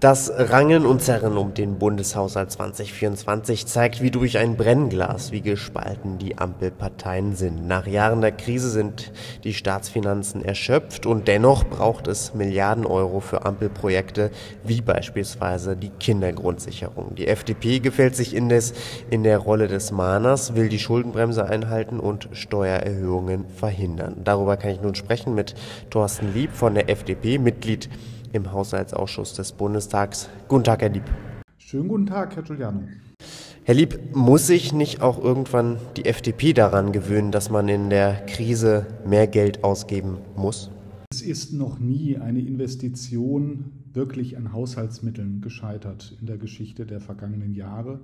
Das Rangen und Zerren um den Bundeshaushalt 2024 zeigt wie durch ein Brennglas, wie gespalten die Ampelparteien sind. Nach Jahren der Krise sind die Staatsfinanzen erschöpft und dennoch braucht es Milliarden Euro für Ampelprojekte, wie beispielsweise die Kindergrundsicherung. Die FDP gefällt sich indes in der Rolle des Mahners, will die Schuldenbremse einhalten und Steuererhöhungen verhindern. Darüber kann ich nun sprechen mit Thorsten Lieb von der FDP, Mitglied im Haushaltsausschuss des Bundestags. Guten Tag, Herr Lieb. Schönen guten Tag, Herr Giuliano. Herr Lieb, muss sich nicht auch irgendwann die FDP daran gewöhnen, dass man in der Krise mehr Geld ausgeben muss? Es ist noch nie eine Investition wirklich an Haushaltsmitteln gescheitert in der Geschichte der vergangenen Jahre.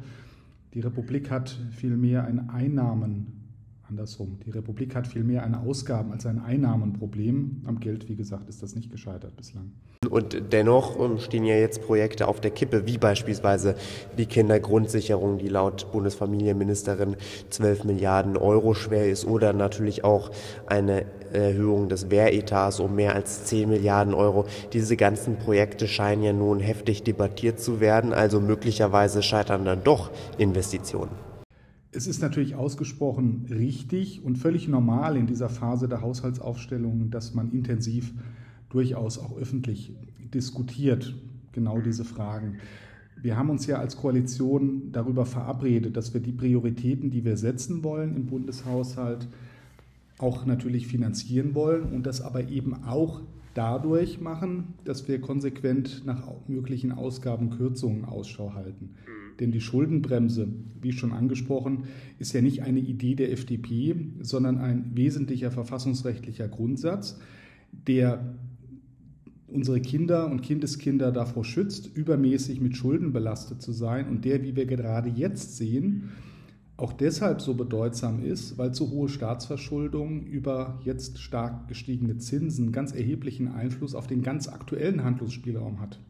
Die Republik hat vielmehr ein Einnahmen andersrum. Die Republik hat vielmehr ein Ausgaben- als ein Einnahmenproblem. Am Geld, wie gesagt, ist das nicht gescheitert bislang. Und dennoch ähm, stehen ja jetzt Projekte auf der Kippe, wie beispielsweise die Kindergrundsicherung, die laut Bundesfamilienministerin 12 Milliarden Euro schwer ist, oder natürlich auch eine Erhöhung des Wehretats um mehr als 10 Milliarden Euro. Diese ganzen Projekte scheinen ja nun heftig debattiert zu werden, also möglicherweise scheitern dann doch Investitionen. Es ist natürlich ausgesprochen richtig und völlig normal in dieser Phase der Haushaltsaufstellung, dass man intensiv durchaus auch öffentlich diskutiert, genau diese Fragen. Wir haben uns ja als Koalition darüber verabredet, dass wir die Prioritäten, die wir setzen wollen im Bundeshaushalt, auch natürlich finanzieren wollen und das aber eben auch dadurch machen, dass wir konsequent nach möglichen Ausgabenkürzungen Ausschau halten. Denn die Schuldenbremse, wie schon angesprochen, ist ja nicht eine Idee der FDP, sondern ein wesentlicher verfassungsrechtlicher Grundsatz, der unsere Kinder und Kindeskinder davor schützt, übermäßig mit Schulden belastet zu sein und der, wie wir gerade jetzt sehen, auch deshalb so bedeutsam ist, weil zu hohe Staatsverschuldung über jetzt stark gestiegene Zinsen ganz erheblichen Einfluss auf den ganz aktuellen Handlungsspielraum hat.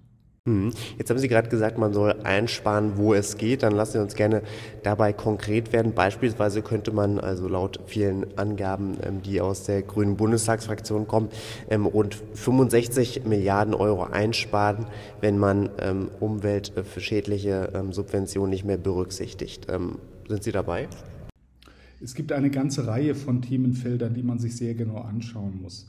Mhm. Jetzt haben Sie gerade gesagt, man soll einsparen, wo es geht. Dann lassen Sie uns gerne dabei konkret werden. Beispielsweise könnte man, also laut vielen Angaben, ähm, die aus der Grünen Bundestagsfraktion kommen, ähm, rund 65 Milliarden Euro einsparen, wenn man ähm, umweltschädliche Subventionen nicht mehr berücksichtigt. Sind Sie dabei? Es gibt eine ganze Reihe von Themenfeldern, die man sich sehr genau anschauen muss.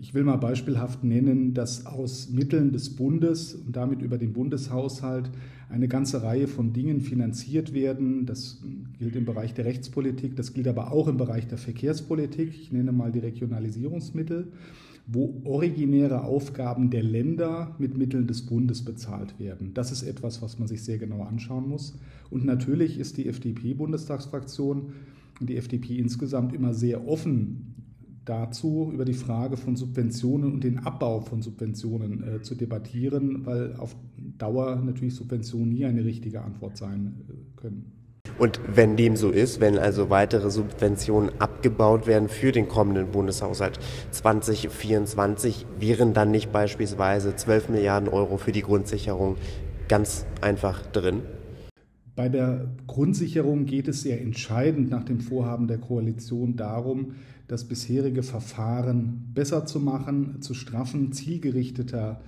Ich will mal beispielhaft nennen, dass aus Mitteln des Bundes und damit über den Bundeshaushalt eine ganze Reihe von Dingen finanziert werden. Das gilt im Bereich der Rechtspolitik, das gilt aber auch im Bereich der Verkehrspolitik. Ich nenne mal die Regionalisierungsmittel, wo originäre Aufgaben der Länder mit Mitteln des Bundes bezahlt werden. Das ist etwas, was man sich sehr genau anschauen muss. Und natürlich ist die FDP-Bundestagsfraktion und die FDP insgesamt immer sehr offen dazu, über die Frage von Subventionen und den Abbau von Subventionen äh, zu debattieren, weil auf Dauer natürlich Subventionen nie eine richtige Antwort sein äh, können. Und wenn dem so ist, wenn also weitere Subventionen abgebaut werden für den kommenden Bundeshaushalt 2024, wären dann nicht beispielsweise 12 Milliarden Euro für die Grundsicherung ganz einfach drin? Bei der Grundsicherung geht es sehr entscheidend nach dem Vorhaben der Koalition darum, das bisherige Verfahren besser zu machen, zu straffen, zielgerichteter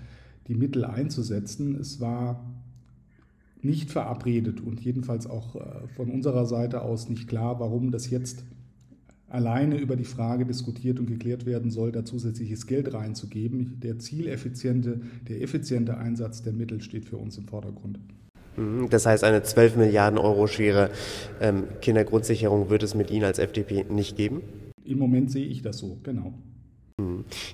die Mittel einzusetzen. Es war nicht verabredet und jedenfalls auch äh, von unserer Seite aus nicht klar, warum das jetzt alleine über die Frage diskutiert und geklärt werden soll, da zusätzliches Geld reinzugeben. Der zieleffiziente, der effiziente Einsatz der Mittel steht für uns im Vordergrund. Mhm, das heißt, eine 12 Milliarden Euro schwere ähm, Kindergrundsicherung wird es mit Ihnen als FDP nicht geben? Im Moment sehe ich das so, genau.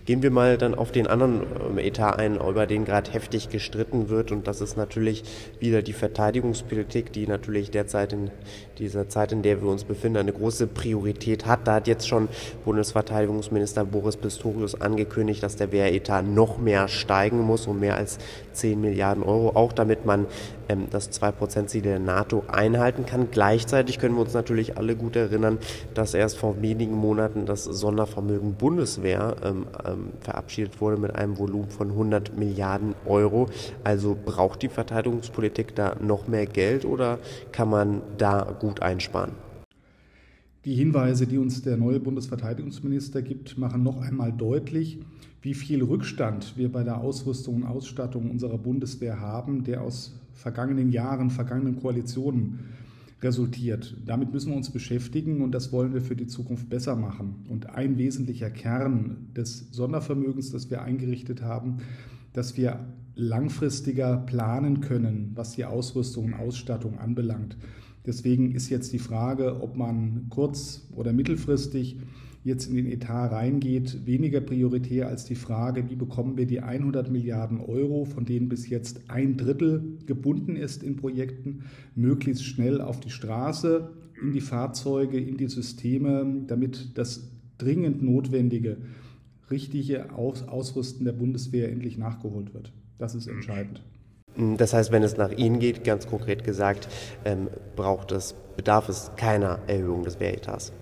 Gehen wir mal dann auf den anderen ähm, Etat ein, über den gerade heftig gestritten wird. Und das ist natürlich wieder die Verteidigungspolitik, die natürlich derzeit in dieser Zeit, in der wir uns befinden, eine große Priorität hat. Da hat jetzt schon Bundesverteidigungsminister Boris Pistorius angekündigt, dass der Wehretat noch mehr steigen muss, um mehr als 10 Milliarden Euro, auch damit man das 2%-Ziel der NATO einhalten kann. Gleichzeitig können wir uns natürlich alle gut erinnern, dass erst vor wenigen Monaten das Sondervermögen Bundeswehr ähm, ähm, verabschiedet wurde mit einem Volumen von 100 Milliarden Euro. Also braucht die Verteidigungspolitik da noch mehr Geld oder kann man da gut einsparen? Die Hinweise, die uns der neue Bundesverteidigungsminister gibt, machen noch einmal deutlich, wie viel Rückstand wir bei der Ausrüstung und Ausstattung unserer Bundeswehr haben, der aus vergangenen Jahren, vergangenen Koalitionen resultiert. Damit müssen wir uns beschäftigen und das wollen wir für die Zukunft besser machen. Und ein wesentlicher Kern des Sondervermögens, das wir eingerichtet haben, dass wir langfristiger planen können, was die Ausrüstung und Ausstattung anbelangt. Deswegen ist jetzt die Frage, ob man kurz- oder mittelfristig jetzt in den Etat reingeht, weniger prioritär als die Frage, wie bekommen wir die 100 Milliarden Euro, von denen bis jetzt ein Drittel gebunden ist in Projekten, möglichst schnell auf die Straße, in die Fahrzeuge, in die Systeme, damit das dringend notwendige, richtige Ausrüsten der Bundeswehr endlich nachgeholt wird. Das ist entscheidend. Das heißt, wenn es nach Ihnen geht, ganz konkret gesagt, ähm, braucht es, bedarf es keiner Erhöhung des Wehretats.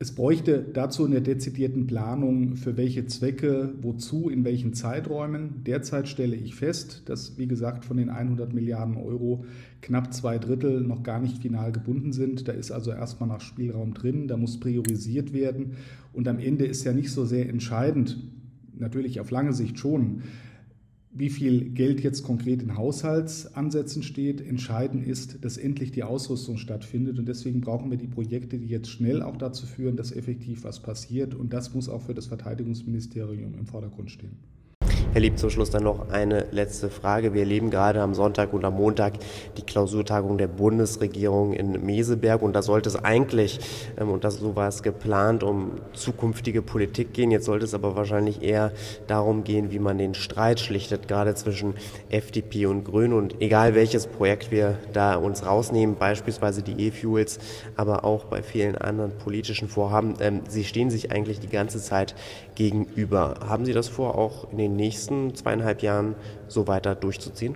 Es bräuchte dazu eine dezidierten Planung, für welche Zwecke, wozu, in welchen Zeiträumen. Derzeit stelle ich fest, dass, wie gesagt, von den 100 Milliarden Euro knapp zwei Drittel noch gar nicht final gebunden sind. Da ist also erstmal nach Spielraum drin, da muss priorisiert werden. Und am Ende ist ja nicht so sehr entscheidend, natürlich auf lange Sicht schon, wie viel Geld jetzt konkret in Haushaltsansätzen steht. Entscheidend ist, dass endlich die Ausrüstung stattfindet. Und deswegen brauchen wir die Projekte, die jetzt schnell auch dazu führen, dass effektiv was passiert. Und das muss auch für das Verteidigungsministerium im Vordergrund stehen. Herr Lieb, zum Schluss dann noch eine letzte Frage. Wir erleben gerade am Sonntag und am Montag die Klausurtagung der Bundesregierung in Meseberg und da sollte es eigentlich, ähm, und das so war es geplant, um zukünftige Politik gehen. Jetzt sollte es aber wahrscheinlich eher darum gehen, wie man den Streit schlichtet, gerade zwischen FDP und Grünen und egal welches Projekt wir da uns rausnehmen, beispielsweise die E-Fuels, aber auch bei vielen anderen politischen Vorhaben, ähm, sie stehen sich eigentlich die ganze Zeit gegenüber. Haben Sie das vor, auch in den nächsten nächsten zweieinhalb Jahren so weiter durchzuziehen?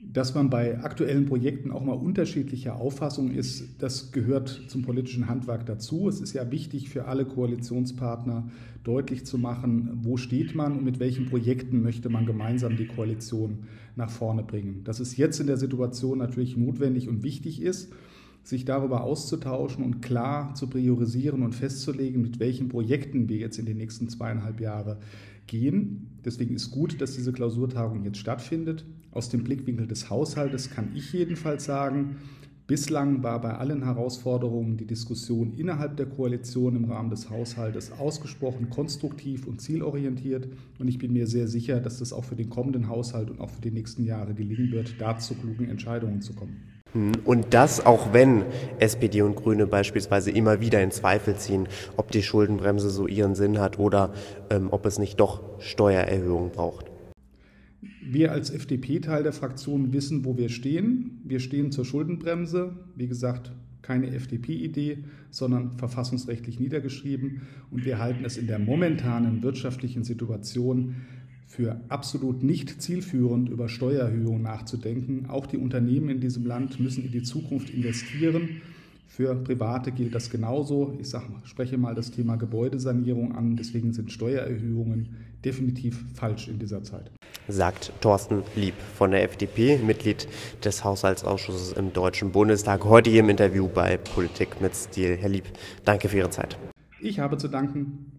Dass man bei aktuellen Projekten auch mal unterschiedlicher Auffassung ist, das gehört zum politischen Handwerk dazu. Es ist ja wichtig für alle Koalitionspartner deutlich zu machen, wo steht man und mit welchen Projekten möchte man gemeinsam die Koalition nach vorne bringen. Dass es jetzt in der Situation natürlich notwendig und wichtig ist, sich darüber auszutauschen und klar zu priorisieren und festzulegen, mit welchen Projekten wir jetzt in den nächsten zweieinhalb Jahren gehen. Deswegen ist gut, dass diese Klausurtagung jetzt stattfindet. Aus dem Blickwinkel des Haushaltes kann ich jedenfalls sagen, bislang war bei allen Herausforderungen die Diskussion innerhalb der Koalition im Rahmen des Haushaltes ausgesprochen konstruktiv und zielorientiert. Und ich bin mir sehr sicher, dass das auch für den kommenden Haushalt und auch für die nächsten Jahre gelingen wird, da zu klugen Entscheidungen zu kommen. Und das auch wenn SPD und Grüne beispielsweise immer wieder in Zweifel ziehen, ob die Schuldenbremse so ihren Sinn hat oder ähm, ob es nicht doch Steuererhöhungen braucht. Wir als FDP-Teil der Fraktion wissen, wo wir stehen. Wir stehen zur Schuldenbremse. Wie gesagt, keine FDP-Idee, sondern verfassungsrechtlich niedergeschrieben. Und wir halten es in der momentanen wirtschaftlichen Situation für absolut nicht zielführend, über Steuererhöhungen nachzudenken. Auch die Unternehmen in diesem Land müssen in die Zukunft investieren. Für Private gilt das genauso. Ich sag, spreche mal das Thema Gebäudesanierung an. Deswegen sind Steuererhöhungen definitiv falsch in dieser Zeit. Sagt Thorsten Lieb von der FDP, Mitglied des Haushaltsausschusses im Deutschen Bundestag, heute hier im Interview bei Politik mit Stil. Herr Lieb, danke für Ihre Zeit. Ich habe zu danken.